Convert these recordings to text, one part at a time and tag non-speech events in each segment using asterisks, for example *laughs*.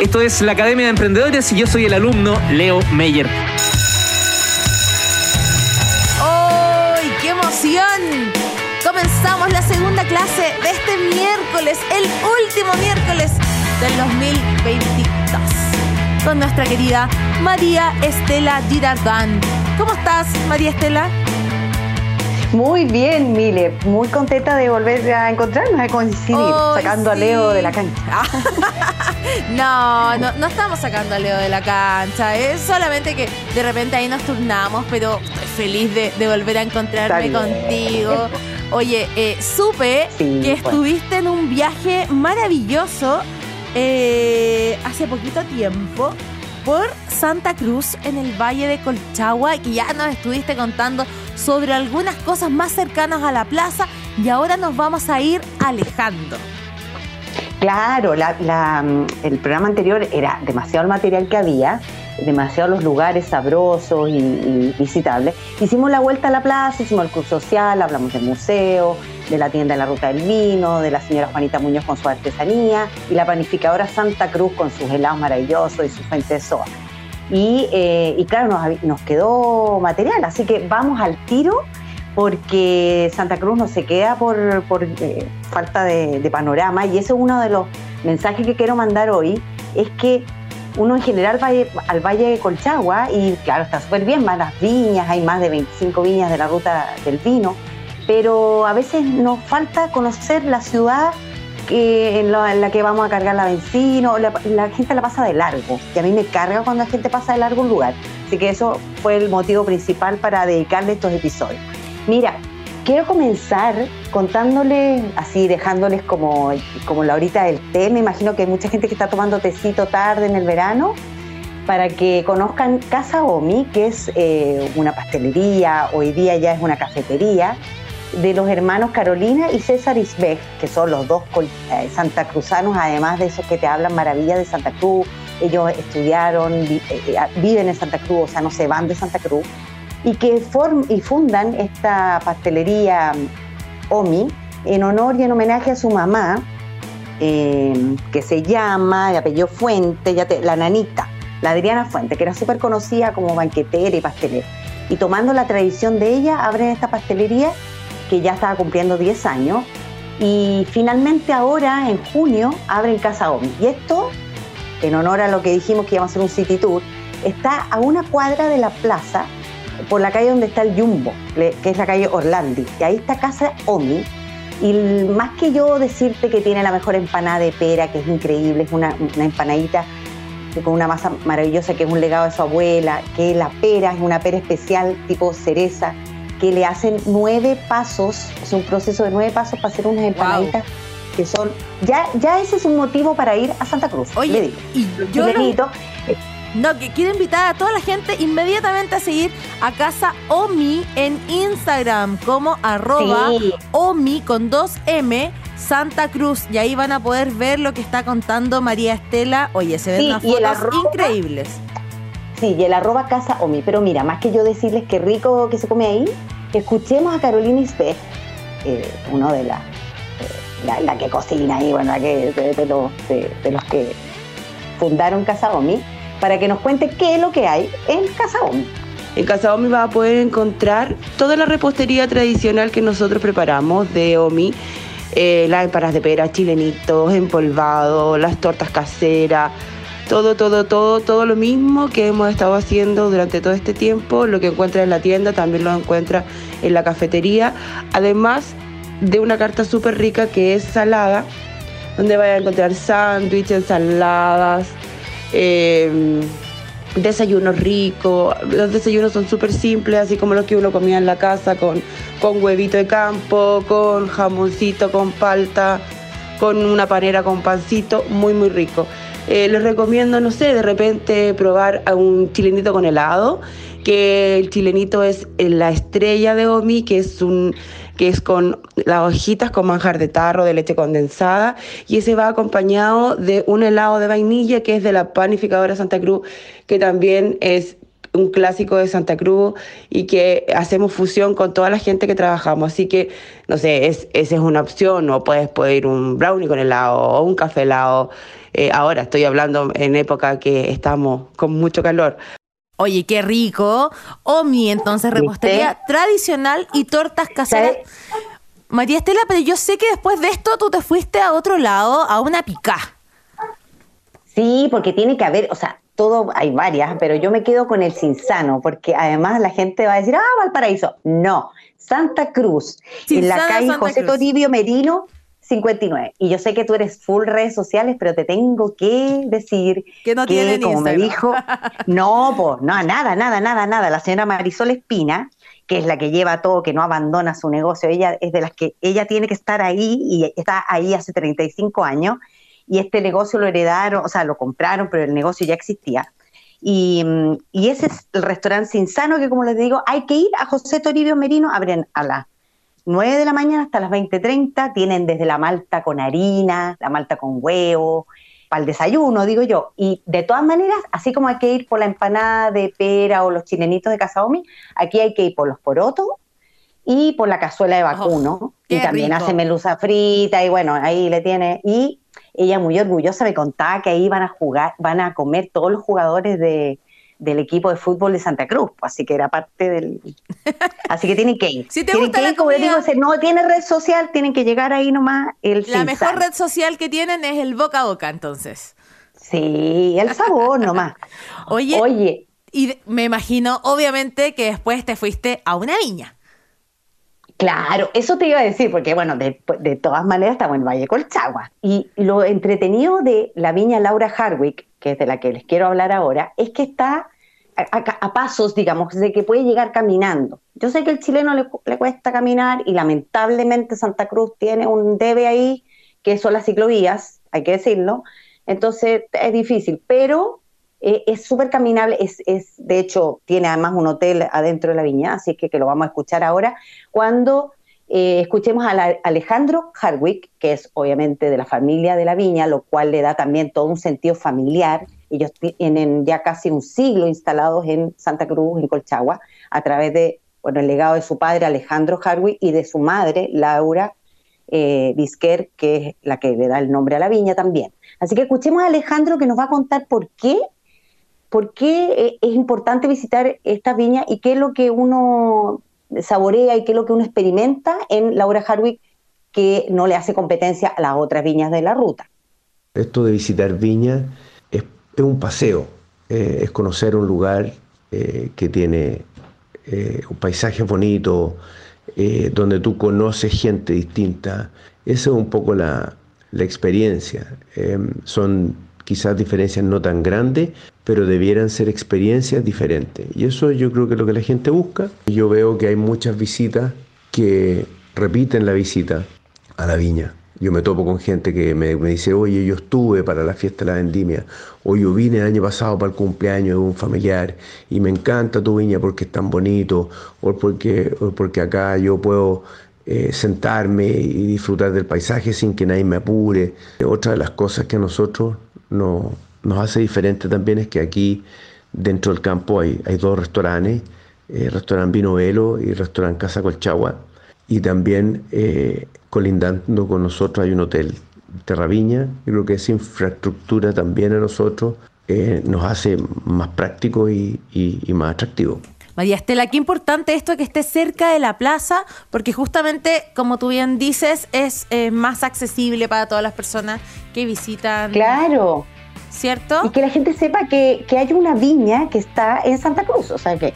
Esto es la Academia de Emprendedores y yo soy el alumno Leo Meyer. ¡Ay, qué emoción! Comenzamos la segunda clase de este miércoles, el último miércoles del 2022, con nuestra querida María Estela Girardán. ¿Cómo estás, María Estela? Muy bien, Mile. Muy contenta de volver a encontrarnos, a coincidir, sacando a Leo de la cancha. *laughs* no, no, no estamos sacando a Leo de la cancha. Es solamente que de repente ahí nos turnamos, pero estoy feliz de, volver a encontrarme contigo. Oye, eh, supe que estuviste en un viaje maravilloso eh, hace poquito tiempo por Santa Cruz en el Valle de Colchagua y ya nos estuviste contando sobre algunas cosas más cercanas a la plaza y ahora nos vamos a ir alejando. Claro, el programa anterior era demasiado el material que había, demasiado los lugares sabrosos y, visitables. Hicimos la vuelta a la plaza, hicimos el curso social, hablamos del museo, de la tienda de la Ruta del Vino, de la señora Juanita Muñoz con su artesanía y la panificadora Santa Cruz con sus helados maravillosos y su fuente de soa. Y, eh, claro, nos, quedó material, así que vamos al tiro porque Santa Cruz no se queda por, eh, falta de, panorama y ese es uno de los mensajes que quiero mandar hoy, es que uno en general va al Valle de Colchagua y claro, está súper bien, van las viñas, hay más de 25 viñas de la ruta del vino, pero a veces nos falta conocer la ciudad en, la, que vamos a cargar la benzina, la, la, gente la pasa de largo, y a mí me carga cuando la gente pasa de largo un lugar. Así que eso fue el motivo principal para dedicarle estos episodios. Mira, quiero comenzar contándoles, así dejándoles como, como la horita del té, me imagino que hay mucha gente que está tomando tecito tarde en el verano, para que conozcan Casa Omi, que es eh, una pastelería, hoy día ya es una cafetería, de los hermanos Carolina y César Isbeck, que son los dos eh, santacruzanos, además de esos que te hablan maravillas de Santa Cruz. Ellos estudiaron, eh, viven en Santa Cruz, o sea, no se van de Santa Cruz, y que y fundan esta pastelería mm, OMI en honor y en homenaje a su mamá, que se llama, de apellido Fuente, la nanita, la Adriana Fuente, que era súper conocida como banquetera y pastelera. Y tomando la tradición de ella, abren esta pastelería que ya estaba cumpliendo 10 años. Y finalmente ahora, en junio, abren Casa OMI. Y esto, en honor a lo que dijimos que íbamos a hacer un city tour, está a una cuadra de la plaza, por la calle donde está el Jumbo, que es la calle Orlandi. Y ahí está Casa OMI. Y más que yo decirte que tiene la mejor empanada de pera, que es increíble, es una, una empanadita con una masa maravillosa que es un legado de su abuela, que la pera es una pera especial tipo cereza, que le hacen nueve pasos, es un proceso de nueve pasos para hacer unas empanaditas que son, ya, ya ese es un motivo para ir a Santa Cruz. Oye, y yo no, que quiero invitar a toda la gente inmediatamente a seguir a Casa Omi en Instagram como arroba Omi con dos M Santa Cruz y ahí van a poder ver lo que está contando María Estela. Oye, se ven unas fotos increíbles. Sí, y el arroba casa Omi. Pero mira, más que yo decirles qué rico que se come ahí, escuchemos a Carolina Isbeth, eh, uno de las, eh, la, que cocina ahí, bueno, la que, de, los, de, los que fundaron Casa Omi, para que nos cuente qué es lo que hay en Casa Omi. En Casa Omi vas a poder encontrar toda la repostería tradicional que nosotros preparamos de Omi. Eh, las empanadas de pera, chilenitos, empolvados, las tortas caseras, todo, todo, todo, todo lo mismo que hemos estado haciendo durante todo este tiempo. Lo que encuentra en la tienda también lo encuentra en la cafetería. Además de una carta súper rica que es salada, donde vaya a encontrar sándwiches, ensaladas, eh, desayunos ricos. Los desayunos son súper simples, así como los que uno comía en la casa, con, con huevito de campo, con jamoncito, con palta, con una panera con pancito, muy, muy rico. Eh, les recomiendo, no sé, de repente probar a un chilenito con helado, que el chilenito es la estrella de Omi, que es un que es con las hojitas con manjar de tarro, de leche condensada, y ese va acompañado de un helado de vainilla que es de la panificadora Santa Cruz, que también es un clásico de Santa Cruz y que hacemos fusión con toda la gente que trabajamos. Así que, no sé, es, esa es una opción, o puedes pedir un brownie con helado o un café helado eh, ahora estoy hablando en época que estamos con mucho calor. Oye, qué rico. Omi, entonces, repostería tradicional y tortas caseras. María Estela, pero yo sé que después de esto tú te fuiste a otro lado, a una picá. Sí, porque tiene que haber, o sea, todo, hay varias, pero yo me quedo con el Cinsano, porque además la gente va a decir, ah, Valparaíso. No, Santa Cruz, en la calle José Toribio Merino, 59. Y yo sé que tú eres full redes sociales, pero te tengo que decir que no tiene como me dijo, *laughs* no, pues, no, nada, nada, nada, nada. La señora Marisol Espina, que es la que lleva todo, que no abandona su negocio, ella es de las que ella tiene que estar ahí y está ahí hace 35 años y este negocio lo heredaron, o sea, lo compraron, pero el negocio ya existía. Y, y ese es el restaurante Insano, que como les digo, hay que ir a José Toribio Merino, abren a las 9 de la mañana hasta las 20.30, tienen desde la malta con harina, la malta con huevo, para el desayuno, digo yo. Y de todas maneras, así como hay que ir por la empanada de pera o los chilenitos de Casaomi, aquí hay que ir por los porotos y por la cazuela de oh, vacuno. y también hace melusa frita y bueno, ahí le tiene. Y ella muy orgullosa me contaba que ahí van a jugar, van a comer todos los jugadores de, del equipo de fútbol de Santa Cruz, pues, así que era parte del... *laughs* Así que tienen que ir. Si te gusta que ir, como digo, no tiene red social, tienen que llegar ahí nomás. El la mejor red social que tienen es el boca a boca, entonces. Sí, el sabor nomás. *laughs* Oye, Oye. Y me imagino, obviamente, que después te fuiste a una viña. Claro, eso te iba a decir, porque bueno, de, todas maneras estamos en Valle Colchagua. Y lo entretenido de la viña Laura Hardwick, que es de la que les quiero hablar ahora, es que está a, pasos, digamos, de que puede llegar caminando. Yo sé que el chileno le, le, cuesta caminar y lamentablemente Santa Cruz tiene un debe ahí, que son las ciclovías, hay que decirlo. Entonces es difícil, pero eh, es súper caminable, es, es, de hecho, tiene además un hotel adentro de la viña, así que, que lo vamos a escuchar ahora, cuando eh, escuchemos a Alejandro Hardwick, que es obviamente de la familia de la viña, lo cual le da también todo un sentido familiar. Ellos tienen ya casi un siglo instalados en Santa Cruz, en Colchagua, a través de bueno, el legado de su padre Alejandro Hardwick y de su madre Laura eh, que es la que le da el nombre a la viña también. Así que escuchemos a Alejandro que nos va a contar por qué ¿por qué eh, es importante visitar esta viña y qué es lo que uno saborea y qué es lo que uno experimenta en Laura Hardwick que no le hace competencia a las otras viñas de la ruta? Esto de visitar viñas es, un paseo, eh, es conocer un lugar eh, que tiene un paisaje bonito, donde tú conoces gente distinta. Esa es un poco la, la experiencia. son quizás diferencias no tan grandes, pero debieran ser experiencias diferentes. Y eso yo creo que es lo que la gente busca. Yo veo que hay muchas visitas que repiten la visita a la viña. Yo me topo con gente que me, dice, oye, yo estuve para la fiesta de la vendimia, o yo vine el año pasado para el cumpleaños de un familiar y me encanta tu viña porque es tan bonito, o porque, porque acá yo puedo eh, sentarme y disfrutar del paisaje sin que nadie me apure. Otra de las cosas que a nosotros no, nos hace diferente también es que aquí dentro del campo hay, hay dos restaurantes, eh, restaurante Vino Velo y restaurante Casa Colchagua, y también eh, colindando con nosotros hay un hotel Terraviña, y creo que esa infraestructura también a nosotros eh, nos hace más práctico y, más atractivo. María Estela, qué importante esto que esté cerca de la plaza, porque justamente, como tú bien dices, es más accesible para todas las personas que visitan. Claro. ¿Cierto? Y que la gente sepa que, que hay una viña que está en Santa Cruz, o sea, que,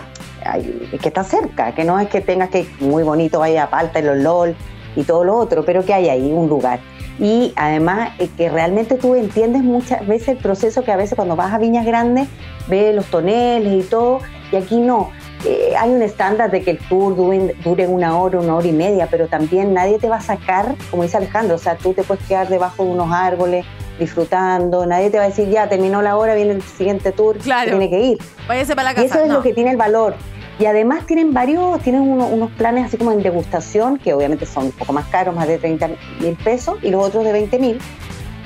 que está cerca, que no es que tengas que muy bonito vaya a Palta, el LOL y todo lo otro, pero que hay ahí un lugar. Y además eh, que realmente tú entiendes muchas veces el proceso que a veces cuando vas a viñas grandes ves los toneles y todo, y aquí no. Eh, hay un estándar de que el tour dure, dure, una hora, una hora y media, pero también nadie te va a sacar, como dice Alejandro, o sea, tú te puedes quedar debajo de unos árboles, disfrutando, nadie te va a decir ya terminó la hora, viene el siguiente tour, tiene que ir. Váyase para la casa. Y eso es lo que tiene el valor. Y además tienen varios, tienen unos planes así como en degustación, que obviamente son un poco más caros, más de 30 mil pesos, y los otros de 20 mil.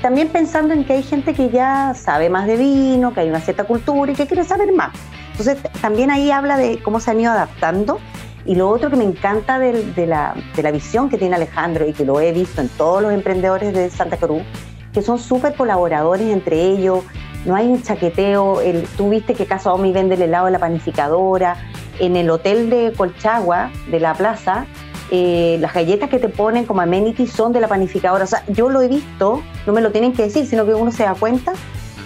También pensando en que hay gente que ya sabe más de vino, que hay una cierta cultura y que quiere saber más. Entonces, también ahí habla de cómo se han ido adaptando. Y lo otro que me encanta de, la, de la visión que tiene Alejandro y que lo he visto en todos los emprendedores de Santa Cruz, que son súper colaboradores entre ellos, no hay un chaqueteo, el, tú viste que Casa Omi vende el helado de la panificadora, en el hotel de Colchagua, de la plaza, eh, las galletas que te ponen como amenity son de la panificadora. O sea, yo lo he visto, no me lo tienen que decir, sino que uno se da cuenta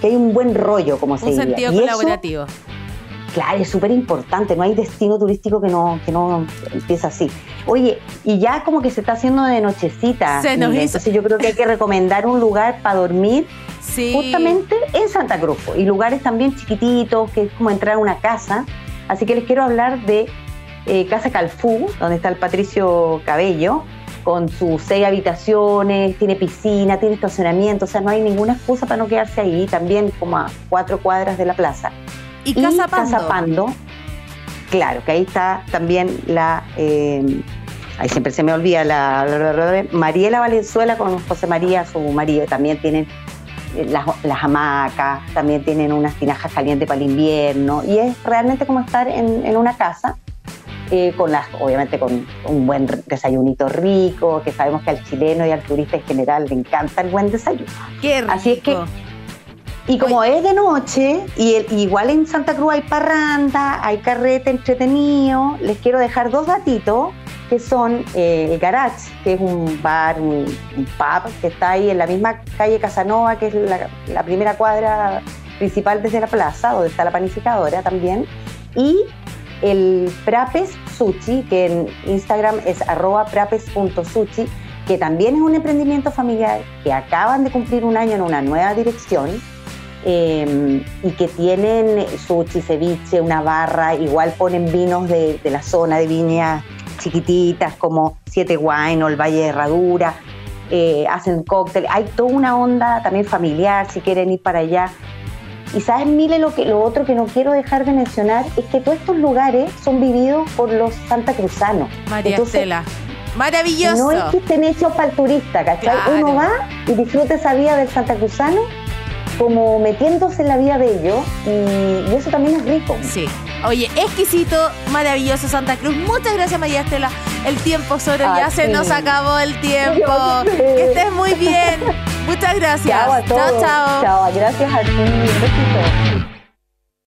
que hay un buen rollo, como se dice. Un sentido colaborativo. Claro, es súper importante, no hay destino turístico que no, que no empiece así. Oye, y ya como que se está haciendo de nochecita. Se nos Entonces yo creo que hay que recomendar un lugar para dormir justamente en Santa Cruz. Y lugares también chiquititos, que es como entrar a una casa. Así que les quiero hablar de eh, Casa Calfú, donde está el Patricio Cabello, con sus seis habitaciones, tiene piscina, tiene estacionamiento, o sea, no hay ninguna excusa para no quedarse ahí, también como a cuatro cuadras de la plaza. ¿Y, Casa Pando? Casa Pando, claro, que ahí está también la... Eh, ahí siempre se me olvida la, Mariela Valenzuela con José María, su marido, también tienen eh, las, hamacas, también tienen unas tinajas calientes para el invierno y es realmente como estar en una casa eh, con las, obviamente con un buen desayunito rico, que sabemos que al chileno y al turista en general le encanta el buen desayuno. Qué rico. Así es que y como es de noche, y igual en Santa Cruz hay parranda, hay carrete entretenido, les quiero dejar dos gatitos que son eh, el Garage, que es un bar, un, pub que está ahí en la misma calle Casanova, que es la, la, primera cuadra principal desde la plaza, donde está la panificadora también, y el Prapes Sushi, que en Instagram es arroba prapes.sushi, que también es un emprendimiento familiar, que acaban de cumplir un año en una nueva dirección em, y que tienen sushi, ceviche, una barra, igual ponen vinos de, la zona de viñas chiquititas como Siete Wine o el Valle de Herradura, eh, hacen cóctel, hay toda una onda también familiar si quieren ir para allá. Y sabes, Mile, lo, que, lo otro que no quiero dejar de mencionar es que todos estos lugares son vividos por los santacruzanos. María Estela. Maravilloso. No es que estén hechos para el turista, ¿cachai? Uno va y disfruta esa vida del santacruzano como metiéndose en la vida de ellos y, eso también es rico. Sí. Oye, exquisito, maravilloso Santa Cruz. Muchas gracias María Estela. El tiempo sobre ya se nos acabó el tiempo. Que estés muy bien. *laughs* Muchas gracias. Chao a todos. Chao, chao. Chao, gracias a ti. Un besito.